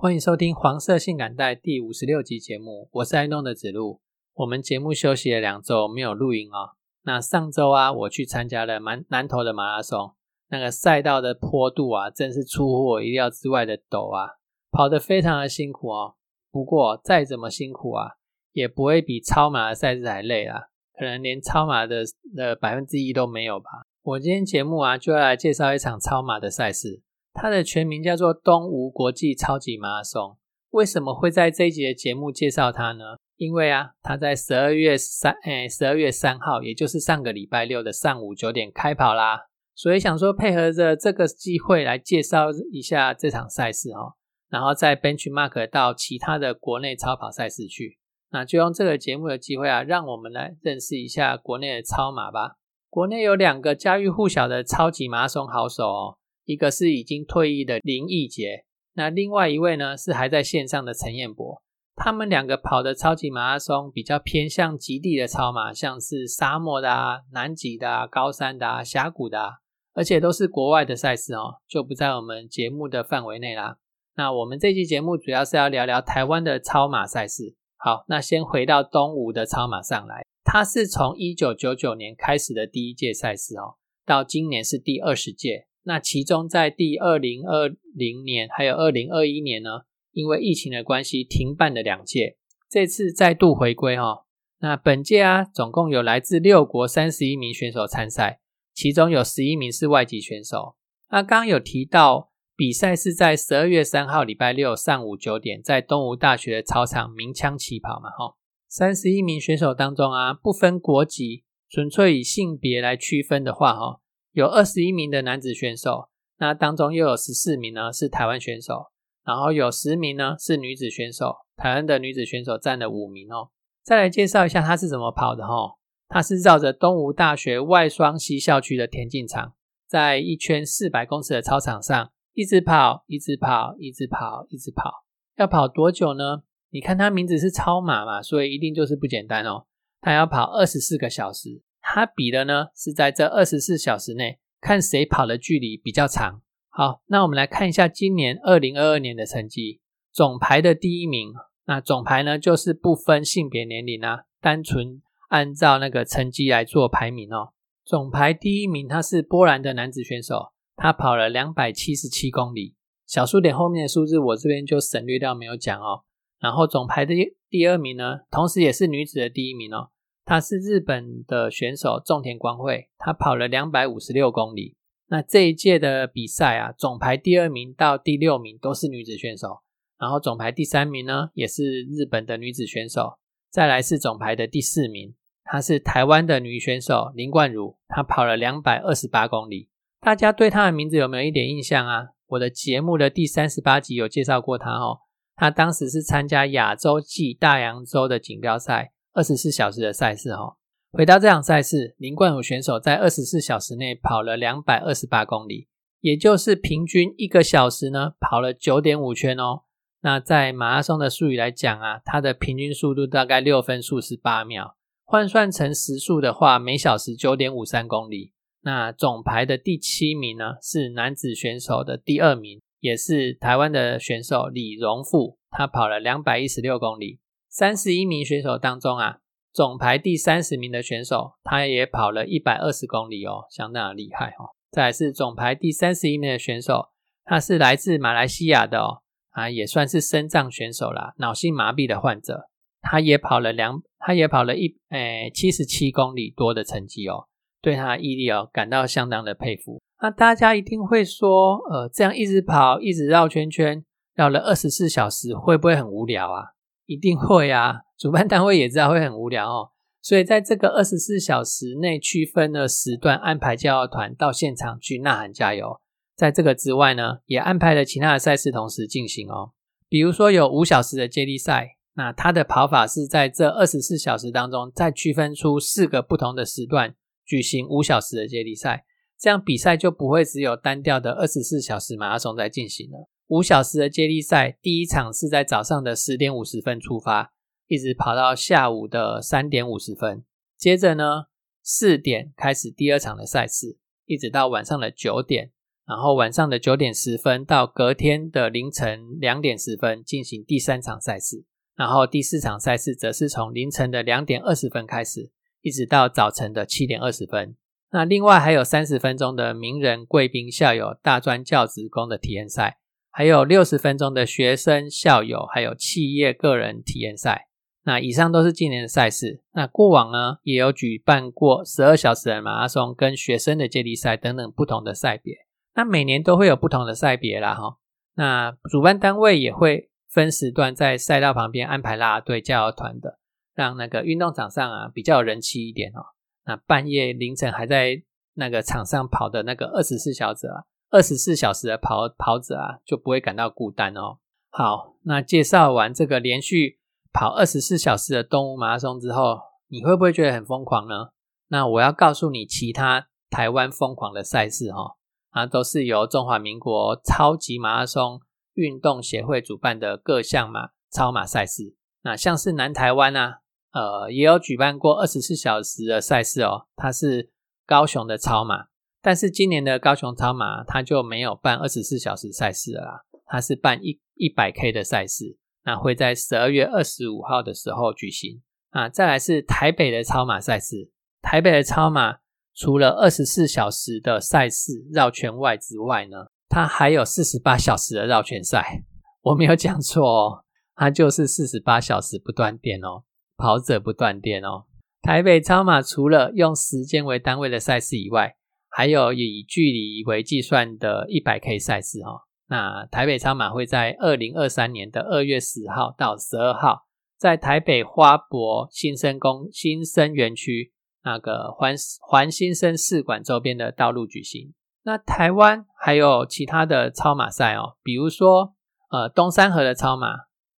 欢迎收听黄色性感带第五十六集节目，我是爱弄的子路。我们节目休息了两周，没有录音哦。那上周啊，我去参加了南南投的马拉松，那个赛道的坡度啊，真是出乎我意料之外的陡啊，跑得非常的辛苦哦。不过再怎么辛苦啊，也不会比超马的赛事还累啦，可能连超马的的百分之一都没有吧。我今天节目啊，就要来介绍一场超马的赛事。它的全名叫做东吴国际超级马拉松。为什么会在这一集的节目介绍它呢？因为啊，它在十二月三，哎，十二月三号，也就是上个礼拜六的上午九点开跑啦。所以想说配合着这个机会来介绍一下这场赛事哦，然后再 benchmark 到其他的国内超跑赛事去。那就用这个节目的机会啊，让我们来认识一下国内的超马吧。国内有两个家喻户晓的超级马拉松好手哦。一个是已经退役的林奕杰，那另外一位呢是还在线上的陈彦博。他们两个跑的超级马拉松比较偏向极地的超马，像是沙漠的啊、南极的啊、高山的啊、峡谷的，啊，而且都是国外的赛事哦，就不在我们节目的范围内啦。那我们这期节目主要是要聊聊台湾的超马赛事。好，那先回到东吴的超马上来，它是从一九九九年开始的第一届赛事哦，到今年是第二十届。那其中在第二零二零年还有二零二一年呢，因为疫情的关系停办了两届，这次再度回归哈。那本届啊，总共有来自六国三十一名选手参赛，其中有十一名是外籍选手。那刚有提到比赛是在十二月三号礼拜六上午九点，在东吴大学的操场鸣枪起跑嘛哈。三十一名选手当中啊，不分国籍，纯粹以性别来区分的话哈。有二十一名的男子选手，那当中又有十四名呢是台湾选手，然后有十名呢是女子选手，台湾的女子选手占了五名哦。再来介绍一下他是怎么跑的哈，他是绕着东吴大学外双溪校区的田径场，在一圈四百公尺的操场上一直跑，一直跑，一直跑，一直跑。要跑多久呢？你看他名字是超马嘛，所以一定就是不简单哦。他要跑二十四个小时。他比的呢是在这二十四小时内看谁跑的距离比较长。好，那我们来看一下今年二零二二年的成绩。总排的第一名，那总排呢就是不分性别年龄啊，单纯按照那个成绩来做排名哦。总排第一名他是波兰的男子选手，他跑了两百七十七公里。小数点后面的数字我这边就省略掉没有讲哦。然后总排的第二名呢，同时也是女子的第一名哦。他是日本的选手种田光惠，他跑了两百五十六公里。那这一届的比赛啊，总排第二名到第六名都是女子选手，然后总排第三名呢也是日本的女子选手。再来是总排的第四名，她是台湾的女选手林冠如，她跑了两百二十八公里。大家对她的名字有没有一点印象啊？我的节目的第三十八集有介绍过她哦。她当时是参加亚洲暨大洋洲的锦标赛。二十四小时的赛事哈，回到这场赛事，林冠武选手在二十四小时内跑了两百二十八公里，也就是平均一个小时呢跑了九点五圈哦。那在马拉松的术语来讲啊，它的平均速度大概六分数十八秒，换算成时速的话，每小时九点五三公里。那总排的第七名呢是男子选手的第二名，也是台湾的选手李荣富，他跑了两百一十六公里。三十一名选手当中啊，总排第三十名的选手，他也跑了一百二十公里哦，相当的厉害哦。再是总排第三十一名的选手，他是来自马来西亚的哦，啊，也算是身障选手啦，脑性麻痹的患者，他也跑了两，他也跑了一诶七十七公里多的成绩哦，对他的毅力哦感到相当的佩服。那大家一定会说，呃，这样一直跑，一直绕圈圈，绕了二十四小时，会不会很无聊啊？一定会啊！主办单位也知道会很无聊哦，所以在这个二十四小时内区分了时段安排教团到现场去呐喊加油。在这个之外呢，也安排了其他的赛事同时进行哦。比如说有五小时的接力赛，那它的跑法是在这二十四小时当中，再区分出四个不同的时段举行五小时的接力赛，这样比赛就不会只有单调的二十四小时马拉松在进行了。五小时的接力赛，第一场是在早上的十点五十分出发，一直跑到下午的三点五十分，接着呢四点开始第二场的赛事，一直到晚上的九点。然后晚上的九点十分到隔天的凌晨两点十分进行第三场赛事，然后第四场赛事则是从凌晨的两点二十分开始，一直到早晨的七点二十分。那另外还有三十分钟的名人、贵宾、校友、大专教职工的体验赛，还有六十分钟的学生、校友还有企业个人体验赛。那以上都是今年的赛事。那过往呢也有举办过十二小时的马拉松跟学生的接力赛等等不同的赛别。那每年都会有不同的赛别啦，哈。那主办单位也会分时段在赛道旁边安排啦队、加油团的，让那个运动场上啊比较有人气一点哦。那半夜凌晨还在那个场上跑的那个二十四小时啊，二十四小时的跑跑者啊，就不会感到孤单哦。好，那介绍完这个连续跑二十四小时的动物马拉松之后，你会不会觉得很疯狂呢？那我要告诉你其他台湾疯狂的赛事哈。啊，都是由中华民国超级马拉松运动协会主办的各项马超马赛事。那像是南台湾啊，呃，也有举办过二十四小时的赛事哦。它是高雄的超马，但是今年的高雄超马它就没有办二十四小时赛事了啦，它是办一一百 K 的赛事。那会在十二月二十五号的时候举行。啊，再来是台北的超马赛事，台北的超马。除了二十四小时的赛事绕圈外之外呢，它还有四十八小时的绕圈赛。我没有讲错哦，它就是四十八小时不断电哦，跑者不断电哦。台北超马除了用时间为单位的赛事以外，还有以距离为计算的一百 K 赛事哦。那台北超马会在二零二三年的二月十号到十二号，在台北花博新生宫新生园区。那个环环新生试馆周边的道路举行。那台湾还有其他的超马赛哦，比如说呃东山河的超马，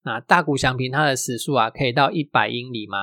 那大谷翔平他的时速啊可以到一百英里吗？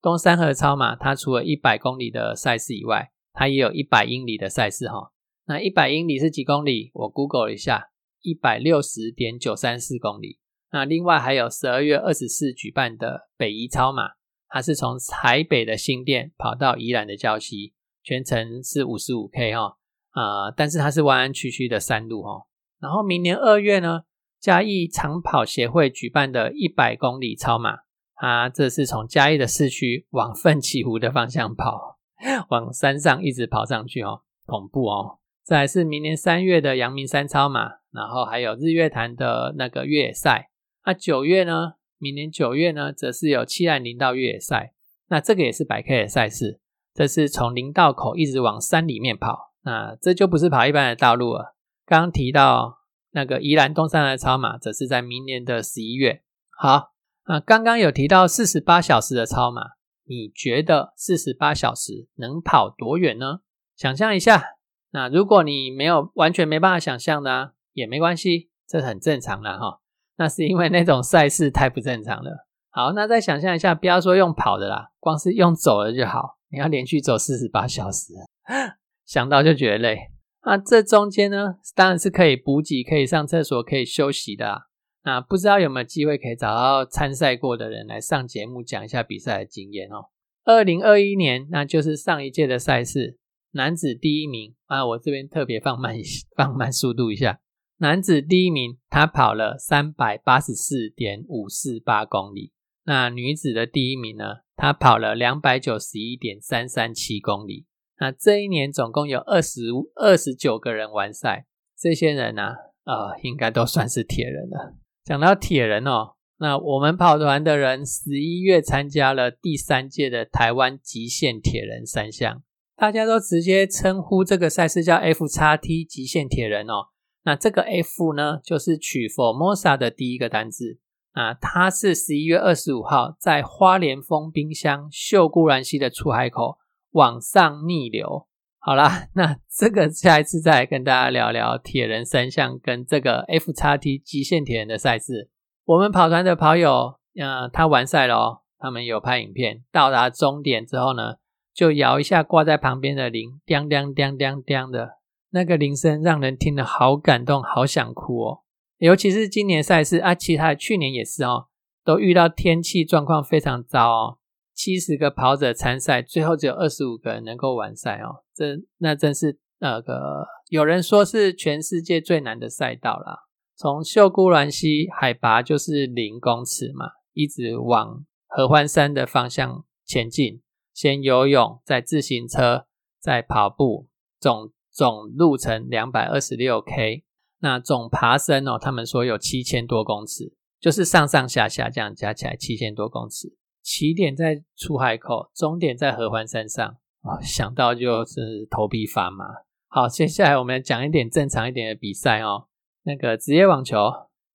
东山河超马它除了一百公里的赛事以外，它也有一百英里的赛事哈。那一百英里是几公里？我 Google 一下，一百六十点九三四公里。那另外还有十二月二十四举办的北宜超马。它是从台北的新店跑到宜兰的礁溪，全程是五十五 K 哈啊，但是它是弯弯曲曲的山路哈。然后明年二月呢，嘉义长跑协会举办的一百公里超马，它这是从嘉义的市区往奋起湖的方向跑，往山上一直跑上去哦，恐怖哦。再是明年三月的阳明山超马，然后还有日月潭的那个越野赛。那九月呢？明年九月呢，则是有七岸林道越野赛，那这个也是百 K 的赛事，这是从林道口一直往山里面跑，那这就不是跑一般的道路了。刚刚提到那个宜兰东山的超马，则是在明年的十一月。好，那刚刚有提到四十八小时的超马，你觉得四十八小时能跑多远呢？想象一下，那如果你没有完全没办法想象的，也没关系，这很正常的哈。那是因为那种赛事太不正常了。好，那再想象一下，不要说用跑的啦，光是用走的就好。你要连续走四十八小时，想到就觉得累。那这中间呢，当然是可以补给、可以上厕所、可以休息的。那不知道有没有机会可以找到参赛过的人来上节目讲一下比赛的经验哦。二零二一年，那就是上一届的赛事，男子第一名啊，我这边特别放慢放慢速度一下。男子第一名，他跑了三百八十四点五四八公里。那女子的第一名呢？她跑了两百九十一点三三七公里。那这一年总共有二十二十九个人完赛，这些人呢，呃，应该都算是铁人了。讲到铁人哦，那我们跑团的人十一月参加了第三届的台湾极限铁人三项，大家都直接称呼这个赛事叫 F 叉 T 极限铁人哦。那这个 F 呢，就是取 Formosa 的第一个单字啊，它是十一月二十五号在花莲丰冰箱秀姑兰溪的出海口往上逆流。好啦，那这个下一次再来跟大家聊聊铁人三项跟这个 F 叉 T 极限铁人的赛事。我们跑团的跑友呃，他完赛了哦，他们有拍影片，到达终点之后呢，就摇一下挂在旁边的铃，叮叮叮叮叮的，那个铃声让人听了好感动，好想哭哦。尤其是今年赛事啊，其他去年也是哦，都遇到天气状况非常糟哦。七十个跑者参赛，最后只有二十五个人能够完赛哦，这那真是那个有人说是全世界最难的赛道啦。从秀姑峦溪海拔就是零公尺嘛，一直往合欢山的方向前进，先游泳，再自行车，再跑步，总总路程两百二十六 K。那总爬升哦，他们说有七千多公尺，就是上上下下这样加起来七千多公尺。起点在出海口，终点在合欢山上，哦，想到就是头皮发麻。好，接下来我们讲一点正常一点的比赛哦。那个职业网球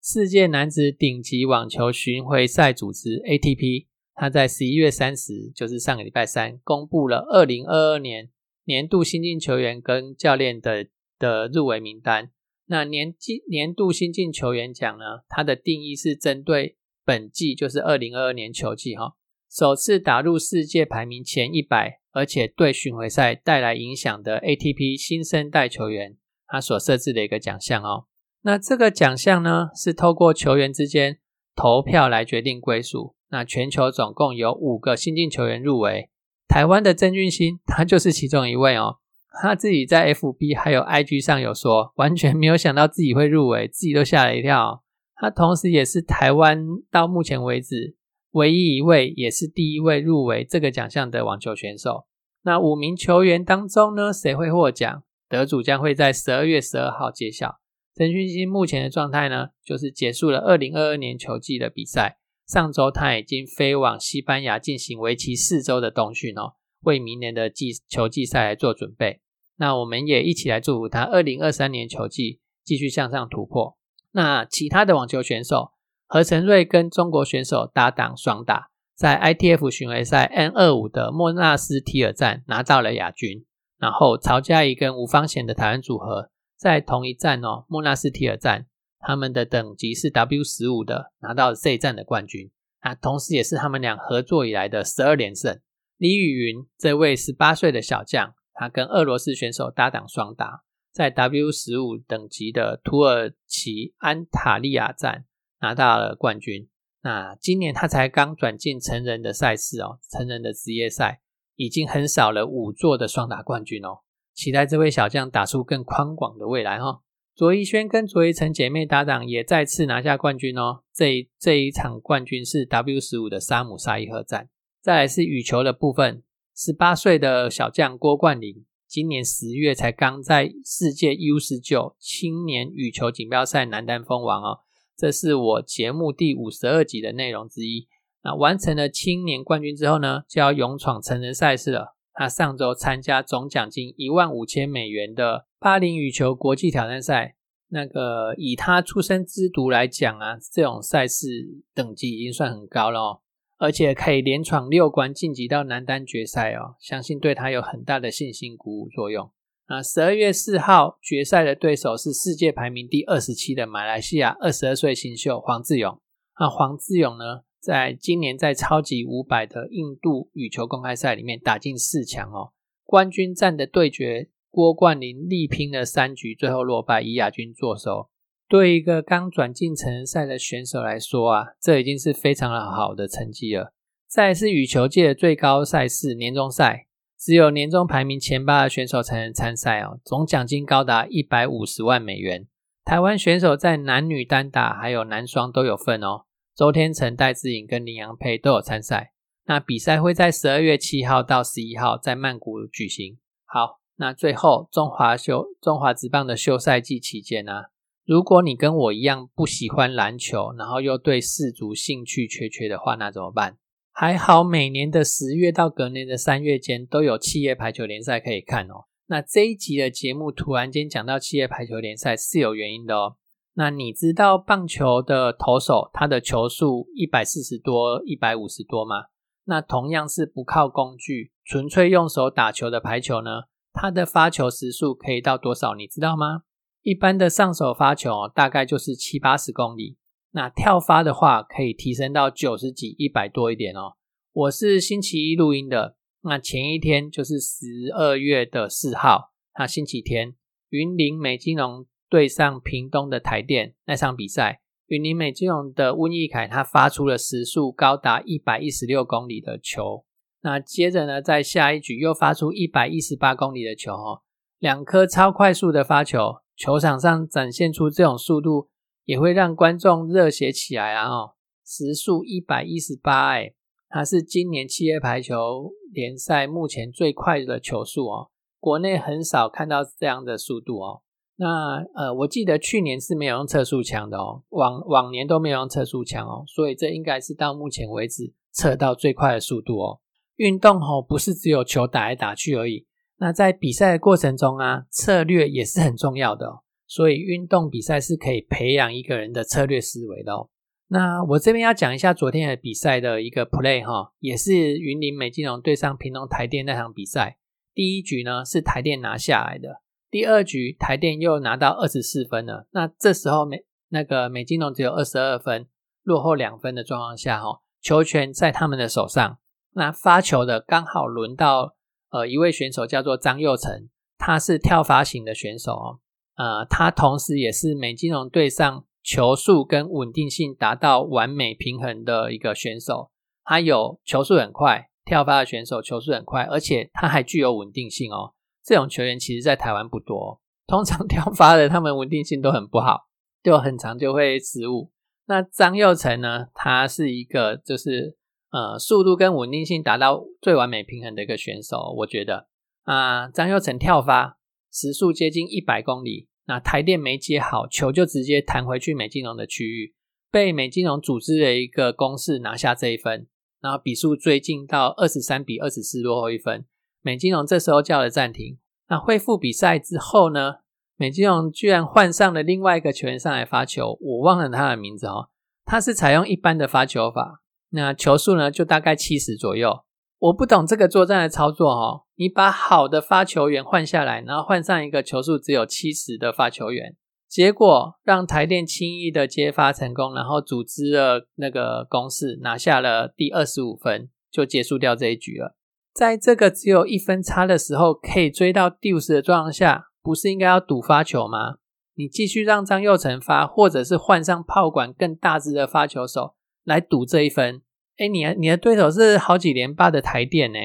世界男子顶级网球巡回赛组织 ATP，他在十一月三十，就是上个礼拜三，公布了二零二二年年度新进球员跟教练的的入围名单。那年季年度新进球员奖呢，它的定义是针对。本季就是二零二二年球季哈，首次打入世界排名前一百，而且对巡回赛带来影响的 ATP 新生代球员，他所设置的一个奖项哦。那这个奖项呢，是透过球员之间投票来决定归属。那全球总共有五个新晋球员入围，台湾的曾俊欣他就是其中一位哦。他自己在 FB 还有 IG 上有说，完全没有想到自己会入围，自己都吓了一跳。他同时也是台湾到目前为止唯一一位，也是第一位入围这个奖项的网球选手。那五名球员当中呢，谁会获奖？得主将会在十二月十二号揭晓。陈勋鑫目前的状态呢，就是结束了二零二二年球季的比赛。上周他已经飞往西班牙进行为期四周的冬训哦，为明年的季球季赛来做准备。那我们也一起来祝福他二零二三年球季继续向上突破。那其他的网球选手何承瑞跟中国选手搭档双打，在 ITF 巡回赛 N 二五的莫纳斯提尔站拿到了亚军。然后曹佳怡跟吴方贤的台湾组合在同一站哦，莫纳斯提尔站，他们的等级是 W 十五的，拿到这一站的冠军。啊同时也是他们俩合作以来的十二连胜。李雨云这位十八岁的小将，他跟俄罗斯选手搭档双打。在 W 十五等级的土耳其安塔利亚站拿到了冠军。那今年他才刚转进成人的赛事哦，成人的职业赛已经横扫了五座的双打冠军哦。期待这位小将打出更宽广的未来哈。卓一轩跟卓一成姐妹搭档也再次拿下冠军哦。这这一场冠军是 W 十五的沙姆沙伊赫站。再来是羽球的部分，十八岁的小将郭冠霖。今年十月才刚在世界 U 十九青年羽球锦标赛男单封王哦，这是我节目第五十二集的内容之一。那完成了青年冠军之后呢，就要勇闯成人赛事了。他上周参加总奖金一万五千美元的巴林羽球国际挑战赛，那个以他出生之犊来讲啊，这种赛事等级已经算很高了哦。而且可以连闯六关晋级到男单决赛哦，相信对他有很大的信心鼓舞作用。啊十二月四号决赛的对手是世界排名第二十七的马来西亚二十二岁新秀黄志勇。那黄志勇呢，在今年在超级五百的印度羽球公开赛里面打进四强哦，冠军战的对决，郭冠霖力拼了三局，最后落败，以亚军作收。对一个刚转进成人赛的选手来说啊，这已经是非常好的成绩了。再是羽球界的最高赛事年终赛，只有年终排名前八的选手才能参赛哦，总奖金高达一百五十万美元。台湾选手在男女单打还有男双都有份哦。周天成、戴志颖跟林洋配都有参赛。那比赛会在十二月七号到十一号在曼谷举行。好，那最后中华休中华职棒的休赛季期间呢？如果你跟我一样不喜欢篮球，然后又对四足兴趣缺缺的话，那怎么办？还好每年的十月到隔年的三月间都有企业排球联赛可以看哦。那这一集的节目突然间讲到企业排球联赛是有原因的哦。那你知道棒球的投手他的球速一百四十多、一百五十多吗？那同样是不靠工具，纯粹用手打球的排球呢，它的发球时速可以到多少？你知道吗？一般的上手发球大概就是七八十公里，那跳发的话可以提升到九十几、一百多一点哦。我是星期一录音的，那前一天就是十二月的四号，那星期天，云林美金龙对上屏东的台电那场比赛，云林美金龙的温义凯他发出了时速高达一百一十六公里的球，那接着呢，在下一局又发出一百一十八公里的球哦，两颗超快速的发球，球场上展现出这种速度。也会让观众热血起来啊！哦，时速一百一十八，哎，它是今年七月排球联赛目前最快的球速哦。国内很少看到这样的速度哦。那呃，我记得去年是没有用测速枪的哦，往往年都没有用测速枪哦，所以这应该是到目前为止测到最快的速度哦。运动哦，不是只有球打来打去而已，那在比赛的过程中啊，策略也是很重要的。所以运动比赛是可以培养一个人的策略思维的哦。那我这边要讲一下昨天的比赛的一个 play 哈，也是云林美金龙对上平东台电那场比赛。第一局呢是台电拿下来的，第二局台电又拿到二十四分了。那这时候美那个美金龙只有二十二分，落后两分的状况下哈，球权在他们的手上。那发球的刚好轮到呃一位选手叫做张佑成，他是跳发型的选手哦。呃，他同时也是美金融队上球速跟稳定性达到完美平衡的一个选手。他有球速很快，跳发的选手球速很快，而且他还具有稳定性哦。这种球员其实在台湾不多，通常 跳发的他们稳定性都很不好，就很长就会失误。那张佑成呢，他是一个就是呃速度跟稳定性达到最完美平衡的一个选手，我觉得啊，张佑成跳发。时速接近一百公里，那台电没接好球，就直接弹回去美金龙的区域，被美金龙组织的一个攻势拿下这一分，然后比数追进到二十三比二十四，落后一分。美金龙这时候叫了暂停。那恢复比赛之后呢，美金龙居然换上了另外一个球员上来发球，我忘了他的名字哦。他是采用一般的发球法，那球速呢就大概七十左右。我不懂这个作战的操作哦。你把好的发球员换下来，然后换上一个球速只有七十的发球员，结果让台电轻易的接发成功，然后组织了那个攻势，拿下了第二十五分，就结束掉这一局了。在这个只有一分差的时候，可以追到第五十的状况下，不是应该要赌发球吗？你继续让张佑成发，或者是换上炮管更大只的发球手来赌这一分。哎，你你的对手是好几连霸的台电呢，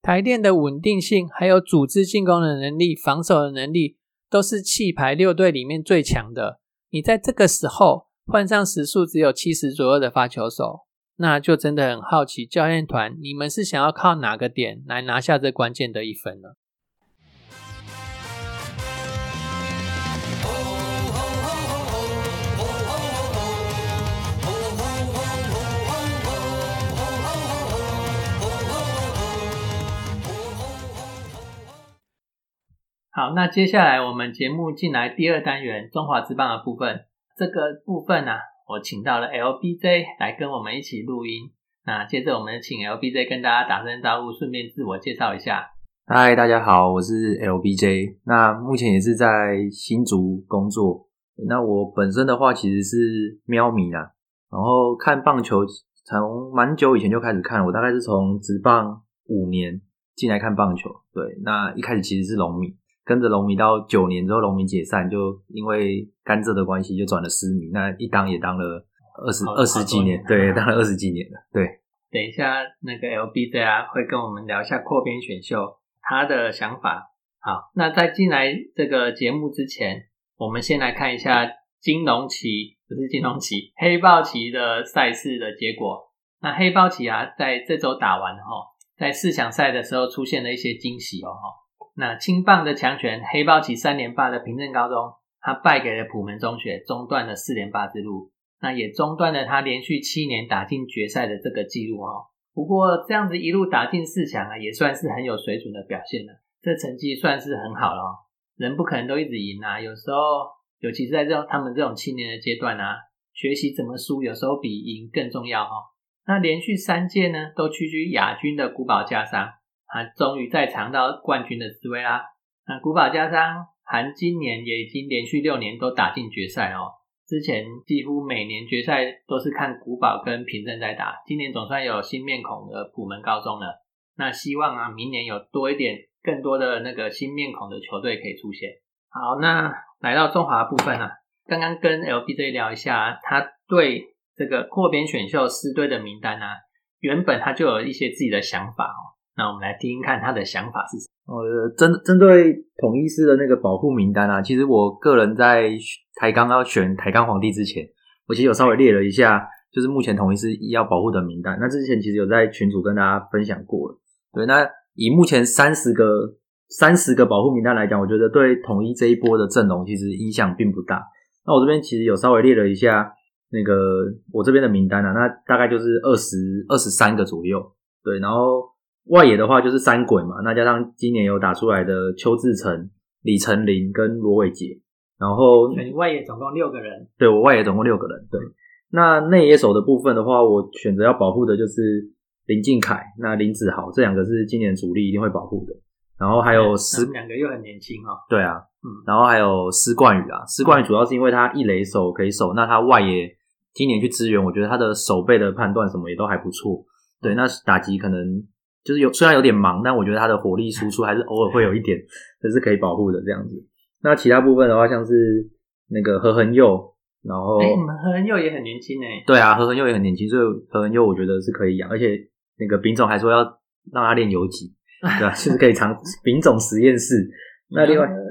台电的稳定性，还有组织进攻的能力、防守的能力，都是气排六队里面最强的。你在这个时候换上时速只有七十左右的发球手，那就真的很好奇，教练团你们是想要靠哪个点来拿下这关键的一分呢？好，那接下来我们节目进来第二单元中华之棒的部分。这个部分呢，我请到了 LBJ 来跟我们一起录音。那接着我们请 LBJ 跟大家打声招呼，顺便自我介绍一下。嗨，大家好，我是 LBJ。那目前也是在新竹工作。那我本身的话其实是喵迷啊，然后看棒球从蛮久以前就开始看，我大概是从职棒五年进来看棒球。对，那一开始其实是龙迷。跟着龙迷到九年之后，龙迷解散，就因为甘蔗的关系，就转了私迷。那一当也当了二十二十几年，对，当了二十几年了。对，等一下那个 LBJ 啊，会跟我们聊一下扩编选秀他的想法。好，那在进来这个节目之前，我们先来看一下金龙旗，不是金龙旗，黑豹旗的赛事的结果。那黑豹旗啊，在这周打完哈，在四强赛的时候出现了一些惊喜哦哈。那青棒的强权黑豹旗三连霸的平镇高中，他败给了普门中学，中断了四连霸之路，那也中断了他连续七年打进决赛的这个记录哦。不过这样子一路打进四强啊，也算是很有水准的表现了，这成绩算是很好了哦。人不可能都一直赢啊，有时候，尤其是在这种他们这种青年的阶段啊，学习怎么输，有时候比赢更重要哈。那连续三届呢，都屈居亚军的古堡加商。啊，终于再尝到冠军的滋味啦！那古堡加商，含今年也已经连续六年都打进决赛哦。之前几乎每年决赛都是看古堡跟平镇在打，今年总算有新面孔的普门高中了。那希望啊，明年有多一点更多的那个新面孔的球队可以出现。好，那来到中华部分啊，刚刚跟 LBJ 聊一下，他对这个扩编选秀四队的名单啊，原本他就有一些自己的想法哦。那我们来听听看他的想法是什么。呃，针针对统一师的那个保护名单啊，其实我个人在台钢要选台钢皇帝之前，我其实有稍微列了一下，就是目前统一师要保护的名单。那之前其实有在群组跟大家分享过了。对，那以目前三十个三十个保护名单来讲，我觉得对统一这一波的阵容其实影响并不大。那我这边其实有稍微列了一下那个我这边的名单啊，那大概就是二十二十三个左右。对，然后。外野的话就是三鬼嘛，那加上今年有打出来的邱志成、李成林跟罗伟杰，然后外野总共六个人。对我外野总共六个人。对，那内野手的部分的话，我选择要保护的就是林敬凯、那林子豪这两个是今年主力一定会保护的。然后还有施两个又很年轻哦。对啊，嗯，然后还有施冠宇啊，施冠宇主要是因为他一垒手可以守，那他外野今年去支援，我觉得他的守备的判断什么也都还不错。对，那打击可能。就是有虽然有点忙，但我觉得它的火力输出还是偶尔会有一点，这是可以保护的这样子。那其他部分的话，像是那个何恒佑，然后哎，你们何恒佑也很年轻哎。对啊，何恒佑也很年轻，所以何恒佑我觉得是可以养，而且那个丙总还说要让他练游击，对啊，就是可以尝丙总实验室。那另外。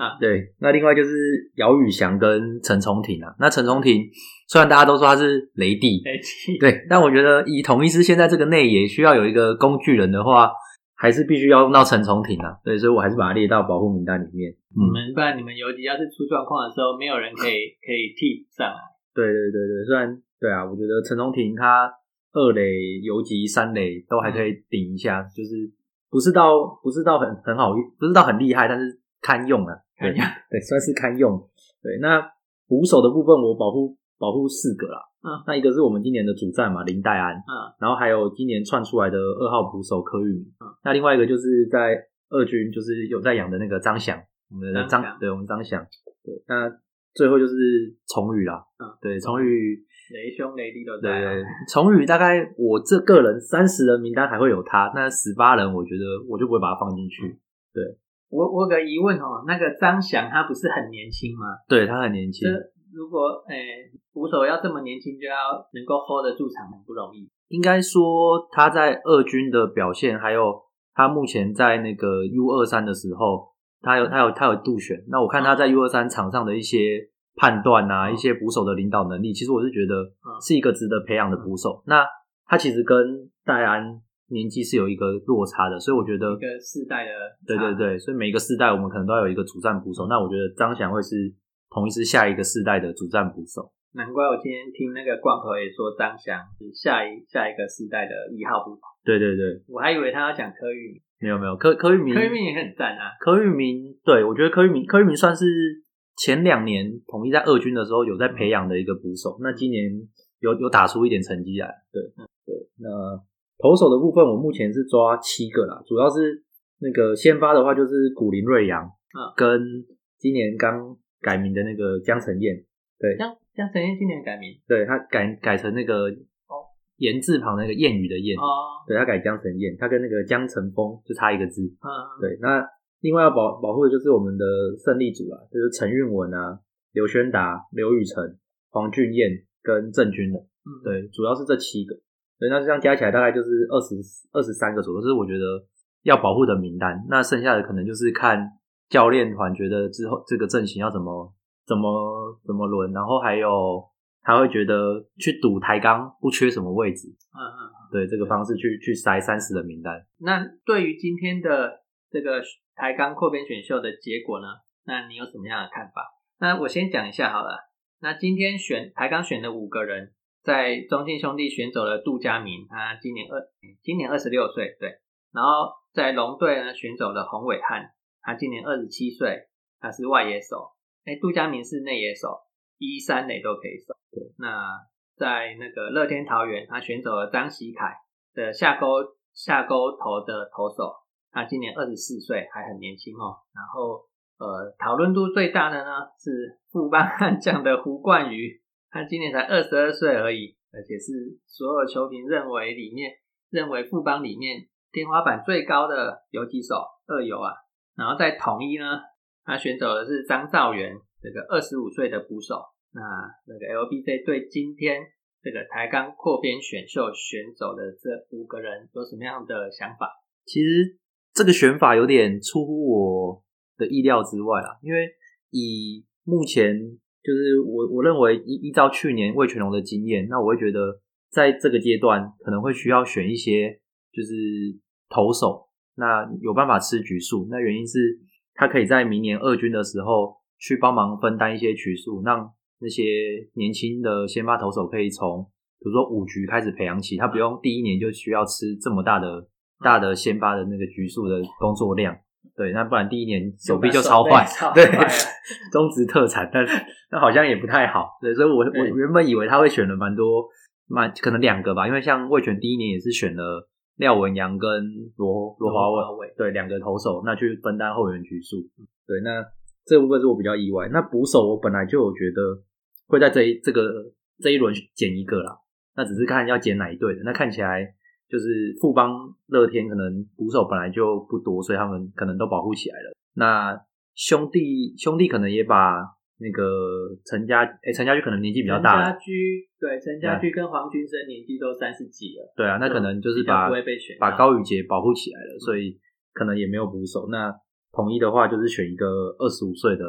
啊，对，那另外就是姚宇翔跟陈崇廷啊。那陈崇廷虽然大家都说他是雷帝，雷帝，对，但我觉得以统一师现在这个内野需要有一个工具人的话，还是必须要用到陈崇廷啊。对，所以我还是把他列到保护名单里面。你们不然你们游击要是出状况的时候，没有人可以可以替上来。对对对对，虽然对啊，我觉得陈崇廷他二垒游击三垒都还可以顶一下，就是不是到不是到很很好，不是到很厉害，但是。堪用啊，对 对，算是堪用。对，那捕手的部分我保护保护四个啦。嗯，那一个是我们今年的主战嘛，林黛安。嗯，然后还有今年窜出来的二号捕手柯玉明。嗯，那另外一个就是在二军就是有在养的那个张翔，我们的张，对，我们张翔。对，那最后就是崇宇啦。嗯，对，崇宇雷兄雷弟都在。对，崇宇大概我这个人三十人名单还会有他，那十八人我觉得我就不会把他放进去。对。我我有个疑问哦，那个张翔他不是很年轻吗？对他很年轻。如果诶捕手要这么年轻就要能够 hold 得住场，很不容易。应该说他在二军的表现，还有他目前在那个 U 二三的时候，他有他有他有杜选。那我看他在 U 二三场上的一些判断啊，一些捕手的领导能力，其实我是觉得是一个值得培养的捕手。那他其实跟戴安。年纪是有一个落差的，所以我觉得一个世代的，对对对，所以每一个世代我们可能都要有一个主战捕手。那我觉得张翔会是同一支下一个世代的主战捕手。难怪我今天听那个冠和也说张翔是下一下一个世代的一号捕手。对对对，我还以为他要讲柯玉明，没有没有柯柯玉明，柯玉明也很赞啊。柯玉明，对我觉得柯玉明柯玉明算是前两年统一在二军的时候有在培养的一个捕手，那今年有有打出一点成绩来。对对，那。投手的部分，我目前是抓七个啦，主要是那个先发的话就是古林瑞阳，嗯，跟今年刚改名的那个江晨燕，对，江江晨燕今年改名，对他改改成那个哦言字旁那个谚语的谚，哦，对他改江晨燕，他跟那个江晨峰就差一个字，嗯，对，那另外要保保护的就是我们的胜利组啊，就是陈韵文啊、刘轩达、刘宇成、黄俊彦跟郑钧的，嗯，对，主要是这七个。对，那这样加起来大概就是二十二十三个左右，是我觉得要保护的名单。那剩下的可能就是看教练团觉得之后这个阵型要怎么怎么怎么轮，然后还有他会觉得去赌台钢不缺什么位置，嗯嗯，对这个方式去去筛三十的名单。那对于今天的这个台钢扩编选秀的结果呢？那你有什么样的看法？那我先讲一下好了。那今天选台钢选的五个人。在中信兄弟选走了杜佳明，他今年二今年二十六岁，对。然后在龙队呢选走了洪伟汉，他今年二十七岁，他是外野手。哎，杜佳明是内野手，一三垒都可以守。那在那个乐天桃园，他选走了张喜凯的下钩下钩头的投手，他今年二十四岁，还很年轻哦。然后呃，讨论度最大的呢是富邦悍将的胡冠宇，他今年才二十二岁而已，而且是所有球评认为里面认为富邦里面天花板最高的游击手二游啊。然后在统一呢，他选走的是张兆元这个二十五岁的捕手。那那个 LBJ 对今天这个台钢扩编选秀选走的这五个人有什么样的想法？其实这个选法有点出乎我的意料之外啦，因为以目前就是我我认为依依照去年魏全龙的经验，那我会觉得在这个阶段可能会需要选一些就是投手，那有办法吃局数。那原因是他可以在明年二军的时候去帮忙分担一些局数，让那些年轻的先发投手可以从比如说五局开始培养起，他不用第一年就需要吃这么大的大的先发的那个局数的工作量。对，那不然第一年手臂就超坏，对，中职特产，但那好像也不太好。对，所以我我原本以为他会选了蛮多，蛮可能两个吧，因为像魏权第一年也是选了廖文阳跟罗罗华伟，对，两个投手，那去分担后援局数。对，那这部分是我比较意外。那捕手我本来就有觉得会在这一这个这一轮捡一个啦，那只是看要捡哪一队的。那看起来。就是富邦乐天可能捕手本来就不多，所以他们可能都保护起来了。那兄弟兄弟可能也把那个陈家哎陈家驹可能年纪比较大，陈家驹对陈家驹跟黄君生年纪都三十几了，对啊，那可能就是把把高宇杰保护起来了，所以可能也没有捕手。那统一的话就是选一个二十五岁的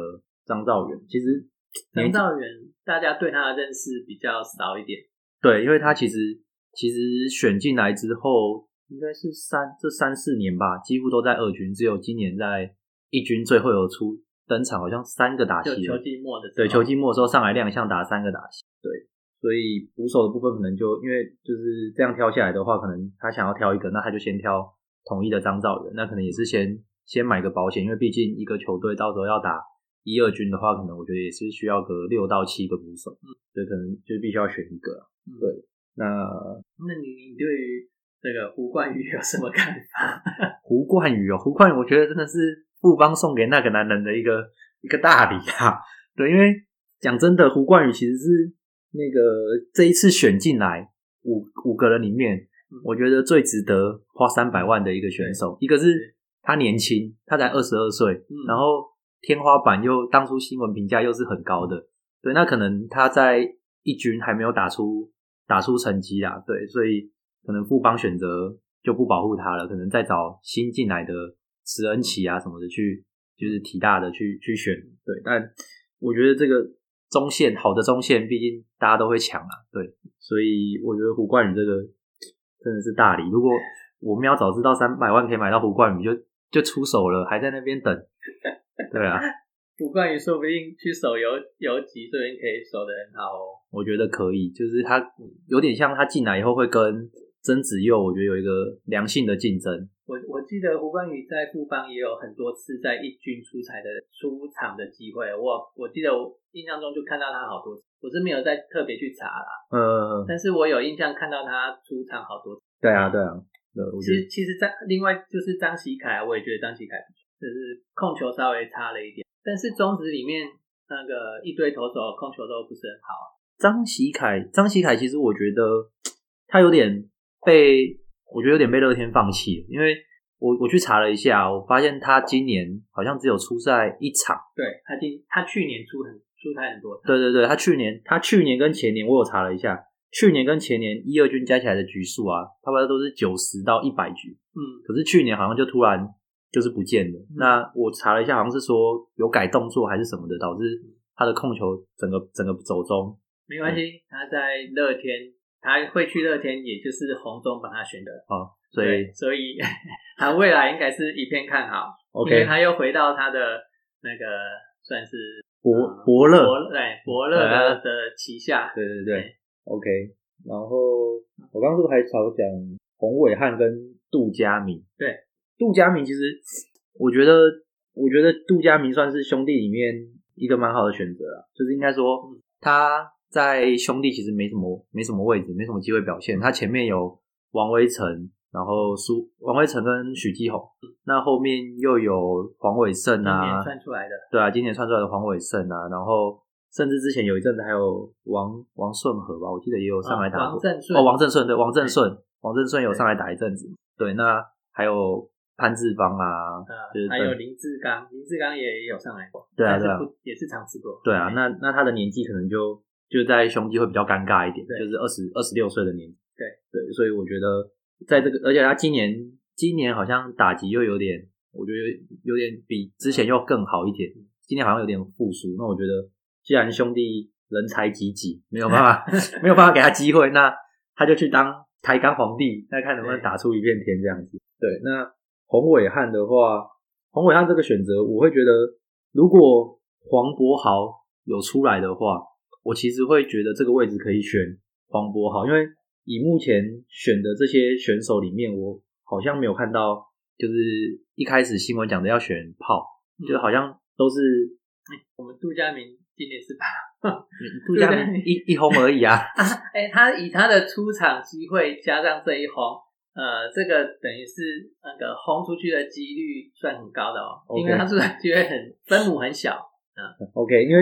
张兆元，其实张兆元大家对他的认识比较少一点，对，因为他其实。其实选进来之后，应该是三这三四年吧，几乎都在二军，只有今年在一军最后有出登场，好像三个打席。球季末的对球季末的时候上来亮相打三个打席，对，所以捕手的部分可能就因为就是这样挑下来的话，可能他想要挑一个，那他就先挑统一的张兆元，那可能也是先先买个保险，因为毕竟一个球队到时候要打一二军的话，可能我觉得也是需要个六到七个捕手，嗯，所以可能就必须要选一个，对。那那你你对于这个胡冠宇有什么看法？胡冠宇哦，胡冠宇，我觉得真的是富邦送给那个男人的一个一个大礼啊！对，因为讲真的，胡冠宇其实是那个这一次选进来五五个人里面，我觉得最值得花三百万的一个选手。一个是他年轻，他才二十二岁，然后天花板又当初新闻评价又是很高的，对，那可能他在一军还没有打出。打出成绩啊，对，所以可能富邦选择就不保护他了，可能再找新进来的慈恩奇啊什么的去，就是体大的去去选，对。但我觉得这个中线好的中线，毕竟大家都会抢啊，对，所以我觉得胡冠宇这个真的是大礼。如果我们要早知道三百万可以买到胡冠宇，就就出手了，还在那边等，对啊。胡冠宇说不定去手游游击这边可以守的很好哦。我觉得可以，就是他有点像他进来以后会跟曾子佑，我觉得有一个良性的竞争。我我记得胡冠宇在富邦也有很多次在一军出彩的出场的机会，我我记得我印象中就看到他好多次，我是没有再特别去查啦。嗯，但是我有印象看到他出场好多次。对啊，对啊，对。其实其实张另外就是张喜凯，我也觉得张喜凯就是控球稍微差了一点，但是中职里面那个一堆投手控球都不是很好。张喜凯，张喜凯，其实我觉得他有点被，我觉得有点被乐天放弃了。因为我我去查了一下，我发现他今年好像只有出赛一场。对他今他去年出很出赛很多。对对对，他去年他去年跟前年我有查了一下，去年跟前年一二军加起来的局数啊，差不多都是九十到一百局。嗯，可是去年好像就突然就是不见了。那我查了一下，好像是说有改动作还是什么的，导致他的控球整个整个走中。没关系，他在乐天，他会去乐天，也就是红中把他选的哦，所以所以 他未来应该是一片看好。OK，因为他又回到他的那个算是伯伯乐，对伯乐的的旗下。对对对，OK。然后我刚刚是不是还少讲洪伟汉跟杜佳明？对，杜佳明其实我觉得，我觉得杜佳明算是兄弟里面一个蛮好的选择啊，就是应该说他。在兄弟其实没什么没什么位置，没什么机会表现。他前面有王威成，然后苏王威成跟许继宏，那后面又有黄伟胜啊今年啊，算出来的，对啊，今年窜出来的黄伟胜啊，然后甚至之前有一阵子还有王王顺和吧，我记得也有上来打过。王正顺哦，王正顺对，王正顺，王正顺有上来打一阵子。对，那还有潘志芳啊，就是呃，还有林志刚，林志刚也有上来过，对也是尝试过，对啊，那那他的年纪可能就就在兄弟会比较尴尬一点，就是二十二十六岁的年纪。对对，所以我觉得在这个，而且他今年今年好像打击又有点，我觉得有点比之前又更好一点。今年好像有点复苏，那我觉得既然兄弟人才济济，没有办法 没有办法给他机会，那他就去当台钢皇帝，再看能不能打出一片天这样子。对，那洪伟汉的话，洪伟汉这个选择，我会觉得如果黄博豪有出来的话，我其实会觉得这个位置可以选黄博豪，因为以目前选的这些选手里面，我好像没有看到，就是一开始新闻讲的要选炮，就好像都是我们杜佳明今年是吧？杜佳明一一轰而已啊。哎、他以他的出场机会加上这一轰，呃，这个等于是那个轰出去的几率算很高的哦因为它出场机会很分母很小，OK，因为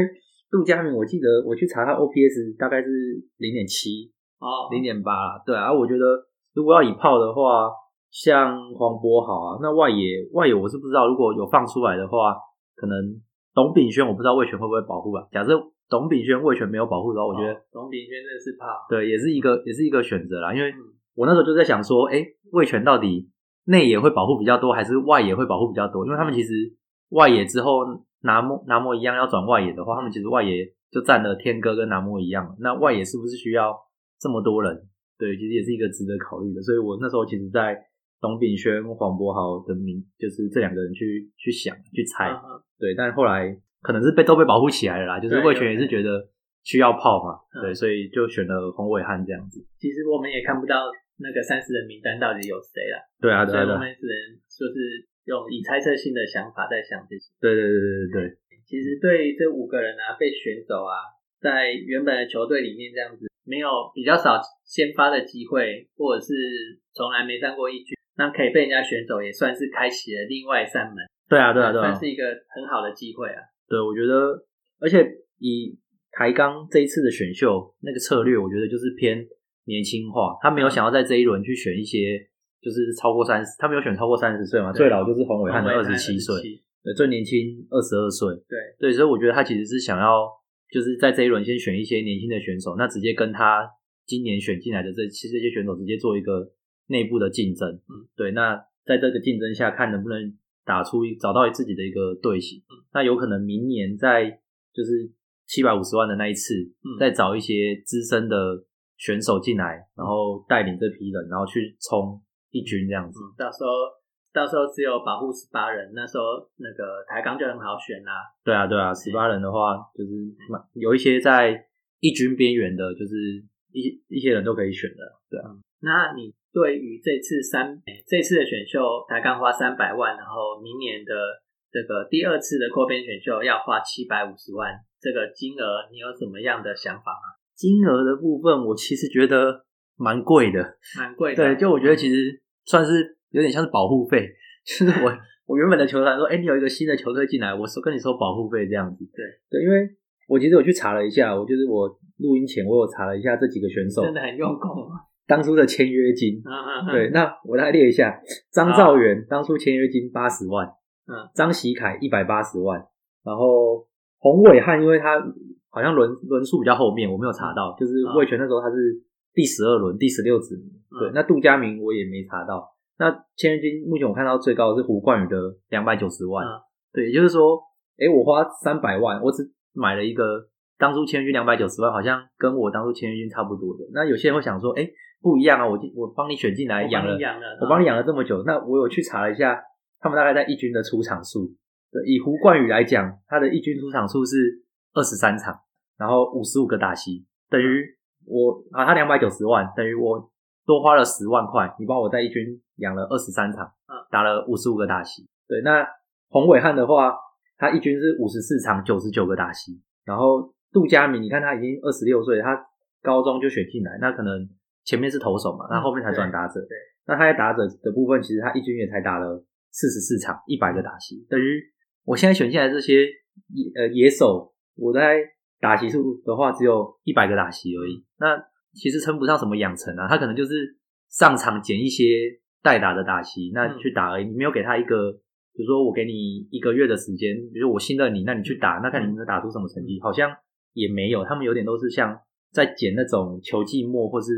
杜佳明，我记得我去查他 OPS 大概是零点七、哦，零点八，对啊。我觉得如果要以炮的话，像黄博好啊，那外野外野我是不知道，如果有放出来的话，可能董炳轩我不知道魏权会不会保护啊。假设董炳轩魏权没有保护的话，我觉得、哦董炳轩真的是怕，对，也是一个也是一个选择啦。因为嗯我那时候就在想说，哎，魏权到底内野会保护比较多，还是外野会保护比较多？因为他们其实外野之后拿莫拿莫一样要转外野的话，他们其实外野就占了天哥跟拿莫一样。那外野是不是需要这么多人？对，其实也是一个值得考虑的。所以我那时候其实，在董炳轩、黄博豪的名，就是这两个人去去想去猜。对，但是后来可能是被都被保护起来了啦，就是魏权也是觉得需要炮嘛，嗯对，所以就选了洪伟汉这样子。其实我们也看不到那个三十人名单到底有谁啦，对啊，对啊，我们只能就是用以猜测性的想法在想这些。对对对对对对，其实对于这五个人啊，被选走啊，在原本的球队里面这样子，没有比较少先发的机会，或者是从来没上过一局，那可以被人家选走，也算是开启了另外一扇门，对啊，对啊，对啊算，是一个很好的机会啊。对，我觉得，而且以台钢这一次的选秀那个策略，我觉得就是偏年轻化，他没有想要在这一轮去选一些就是超过三十，他没有选超过三十岁嘛，对最老就是洪伟汉的二十七岁，27对，最年轻二十二岁，对，对，所以我觉得他其实是想要就是在这一轮先选一些年轻的选手，那直接跟他今年选进来的这其实这些选手直接做一个内部的竞争，嗯，对，那在这个竞争下，看能不能打出找到自己的一个队形，嗯。那有可能明年在就是七百五十万的那一次，嗯。再找一些资深的选手进来，然后带领这批人，然后去冲一军这样子，嗯，到时候到时候只有保护十八人，那时候那个台钢就很好选啦、对啊，对啊，十八人的话，就是有一些在一军边缘的，就是一一些人都可以选的，对啊。那你对于这次三这次的选秀，台钢花三百万，然后明年的这个第二次的扩编选秀要花七百五十万，这个金额你有什么样的想法吗？金额的部分，我其实觉得蛮贵的，蛮贵的，对，就我觉得其实算是有点像是保护费，就是我 我原本的球团说，哎、你有一个新的球队进来，我收跟你收保护费这样子，对。对，因为我其实我去查了一下，我就是我录音前我有查了一下这几个选手真的很用功啊。当初的签约金，嗯嗯嗯，对，那我来列一下，张兆元当初签约金八十万，嗯，张喜凯一百八十万，然后洪伟汉，因为他好像轮轮数比较后面，我没有查到，就是嗯魏权那时候他是第十二轮第十六指名，对，嗯那杜佳明我也没查到，那签约金目前我看到最高的是胡冠宇的两百九十万，嗯对，也就是说，诶，我花三百万，我只买了一个当初签约金两百九十万，好像跟我当初签约金差不多的。那有些人会想说，诶，不一样啊，我进我帮你选进来养了，我帮你养了这么久，那我有去查了一下，他们大概在一军的出场数。对，以胡冠宇来讲，他的一军出场数是二十三场，然后五十五个打席，等于我啊，他两百九十万，等于我多花了十万块，你帮我在一军养了二十三场，嗯打了五十五个打席。对，那洪伟汉的话，他一军是五十四场九十九个打席，然后杜佳明，你看他已经二十六岁，他高中就选进来，那可能前面是投手嘛，那后面才转打者。对，那他在打者的部分，其实他一军也才打了四十四场，一百个打席，等于我现在选进来这些野呃野手，我在打席数的话只有一百个打席而已。那其实称不上什么养成啊，他可能就是上场捡一些代打的打席，那去打而已。你没有给他一个，比如说我给你一个月的时间，比如我信任你，那你去打，那看你能打出什么成绩，好像也没有。他们有点都是像在捡那种球季末或是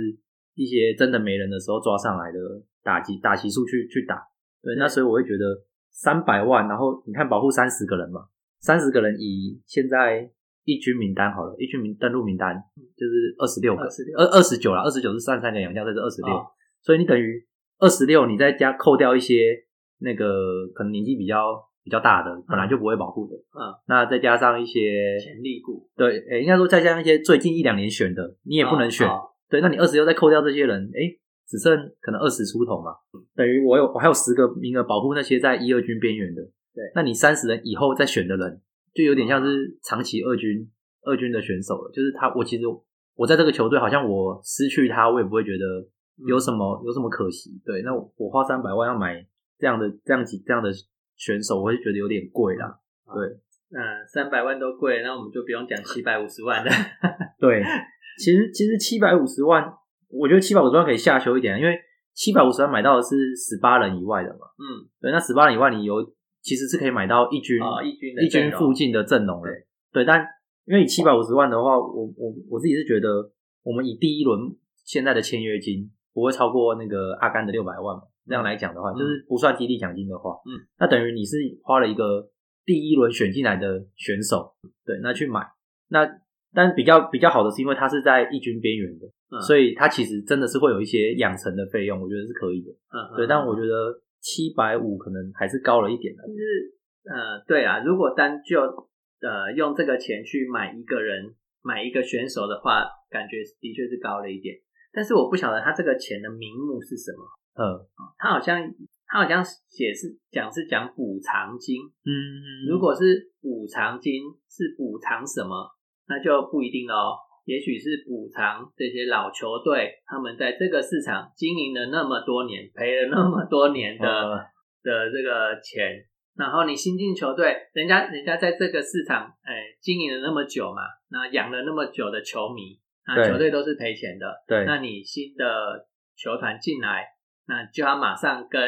一些真的没人的时候抓上来的打击打席数去去打。对，那所以我会觉得三百万，然后你看保护三十个人嘛，三十个人以现在一军名单好了，一军名登录名单就是二十六个，26二二十九了，二十九是三三个养将，这是二十六。哦，所以你等于二十六，你再加扣掉一些那个可能年纪比较比较大的，本来就不会保护的，嗯，那再加上一些潜力股。对，诶，应该说再加上一些最近一两年选的，你也不能选，哦哦。对，那你二十六再扣掉这些人，诶，只剩可能二十出头嘛，等于我有我还有十个名额保护那些在一二军边缘的，对，那你三十人以后再选的人，就有点像是长期二军二军的选手了，就是他，我其实我在这个球队好像我失去他，我也不会觉得有什么、有什么可惜，对，那我我花三百万要买这样的这样几这样的选手，我会觉得有点贵啦，对。嗯，三百万都贵，那我们就不用讲七百五十万的。对，其实其实七百五十万，我觉得七百五十万可以下修一点，因为七百五十万买到的是十八人以外的嘛。嗯，对，那十八人以外，你有其实是可以买到一军哦一军的一军附近的阵容的。对，但因为你七百五十万的话，我我我自己是觉得，我们以第一轮现在的签约金不会超过那个阿甘的六百万嘛。这样来讲的话，嗯就是不算激励奖金的话，嗯，那等于你是花了一个第一轮选进来的选手，对，那去买，那但比较比较好的是，因为它是在一军边缘的，嗯所以它其实真的是会有一些养成的费用，我觉得是可以的。嗯，对，嗯但我觉得七百五可能还是高了一点的。就是呃，对啊，如果单就呃用这个钱去买一个人、买一个选手的话，感觉的确是高了一点。但是我不晓得他这个钱的名目是什么，嗯他好像他好像写是讲是讲补偿金，嗯如果是补偿金是补偿什么，那就不一定了哦。也许是补偿这些老球队，他们在这个市场经营了那么多年，赔了那么多年的、呃的这个钱，然后你新进球队，人家人家在这个市场，哎，经营了那么久嘛，那养了那么久的球迷，那球队都是赔钱的，对，那你新的球团进来，那就要马上跟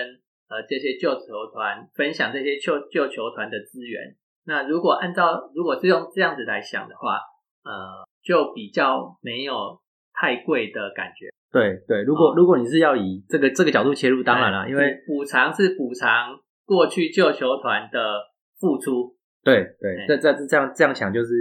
呃这些旧球团分享这些旧旧球团的资源。那如果按照如果是用这样子来想的话，呃，就比较没有太贵的感觉。对对，如果、哦如果你是要以这个这个角度切入，当然啦，哎因为补补偿是补偿过去旧球团的付出，对对哎，这这这样这样想就是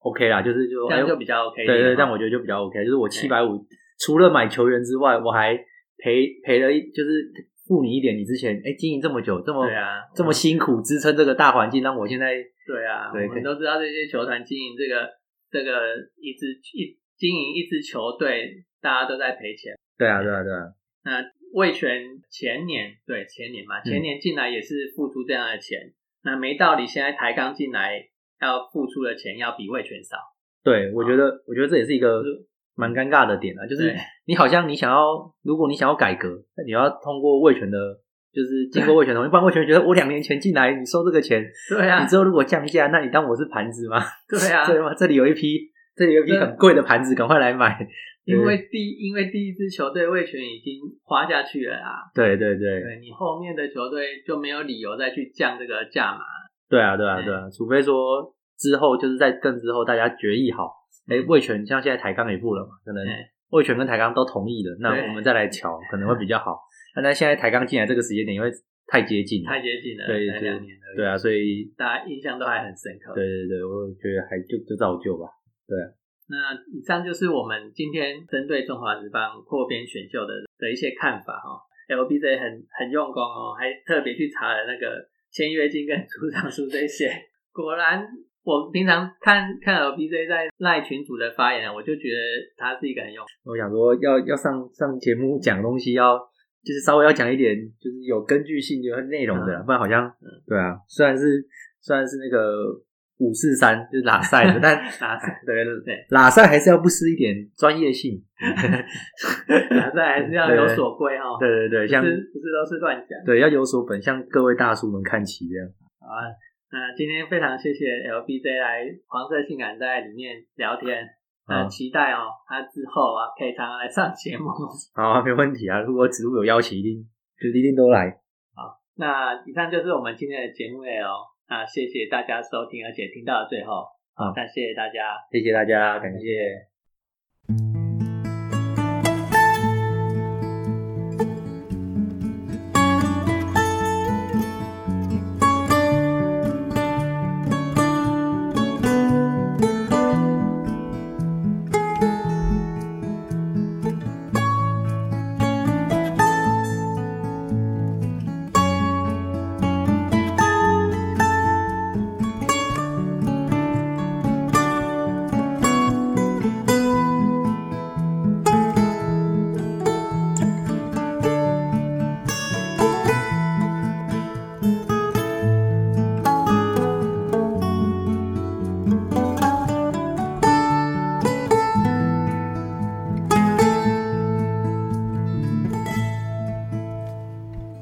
OK 啦，就是就这样就哎比较 OK 一对对。但我觉得就比较 OK，就是我七哎百五除了买球员之外，我还赔赔了一就是付你一点，你之前哎经营这么久，这么对啊，这么辛苦支撑这个大环境，让我现在对啊，对我们都知道这些球团经营这个这个一支一经营一支球队，大家都在赔钱。对啊对啊对啊，那魏权前年对前年嘛，前年进来也是付出这样的钱，那没道理现在台钢进来要付出的钱要比魏权少。对我觉得我觉得这也是一个蛮尴尬的点啊，就是你好像你想要，如果你想要改革，那你要通过魏权的。就是经过魏权同意，不然魏权觉得我两年前进来，你收这个钱，对啊你，之后如果降价，那你当我是盘子吗？对啊，对吗？这里有一批，这里有一批很贵的盘子，赶快来买。因为第因为第一支球队魏权已经花下去了啊，对对对对你后面的球队就没有理由再去降这个价嘛。对啊对啊对对啊，除非说之后就是在更之后大家决议好，哎，魏权像现在台钢也不了嘛，可能对魏权跟台钢都同意了，那我们再来瞧，可能会比较好。那但现在台钢进来这个时间点，因为太接近了，太接近了，对对两年而已。对啊，所以大家印象都还很深刻。对对对，我觉得还就就照旧吧。对那以上就是我们今天针对中华职棒扩编选秀的的一些看法哦。LBJ 很很用功哦，还特别去查了那个签约金跟 出场数这些。果然，我平常看看 LPC 在赖群主的发言，我就觉得他是一个很用。我想说要要上上节目讲东西要。就是稍微要讲一点，就是有根据性、有内容的啦，不然好像，对啊，虽然是虽然是那个五四三就是拉赛的，但 拉赛对对拉赛还是要不失一点专业性。拉赛还是要有所归哈。对对对，像不是都是乱讲。对要有所本，向各位大叔们看齐这样。好啊，那今天非常谢谢 LBJ 来黄色性感在里面聊天，期待哦，他之后啊可以常常来上节目。好，没问题啊。如果植物有邀请，一定就一定都来。好那以上就是我们今天的节目内容啊，谢谢大家收听，而且听到了最后，好那谢谢大家。谢谢大家，感谢。